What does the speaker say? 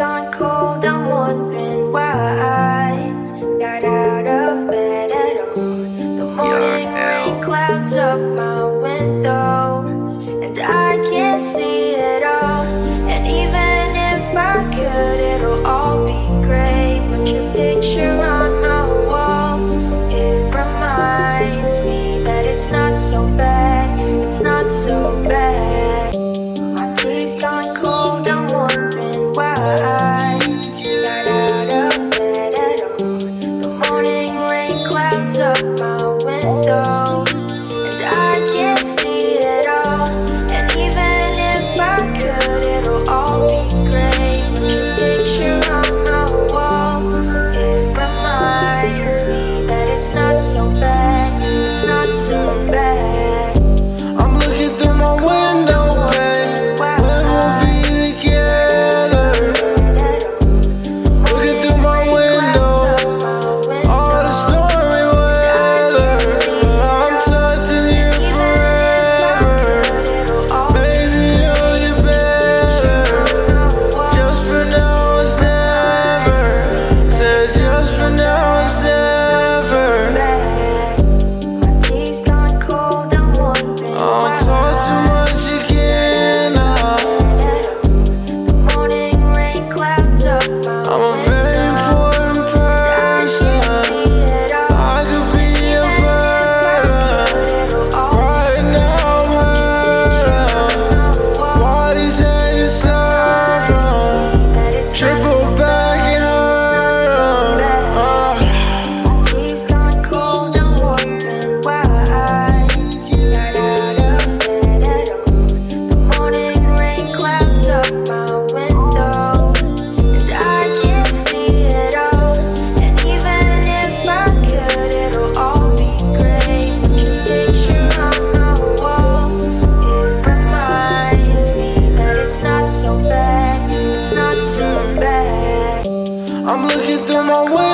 gone cold. I'm wondering why out of bed at all. The morning rain clouds up my window, and I can't see it all. And even if I could, it'll all be your picture on my wall, it reminds me that it's not so bad. It's not so bad. my way.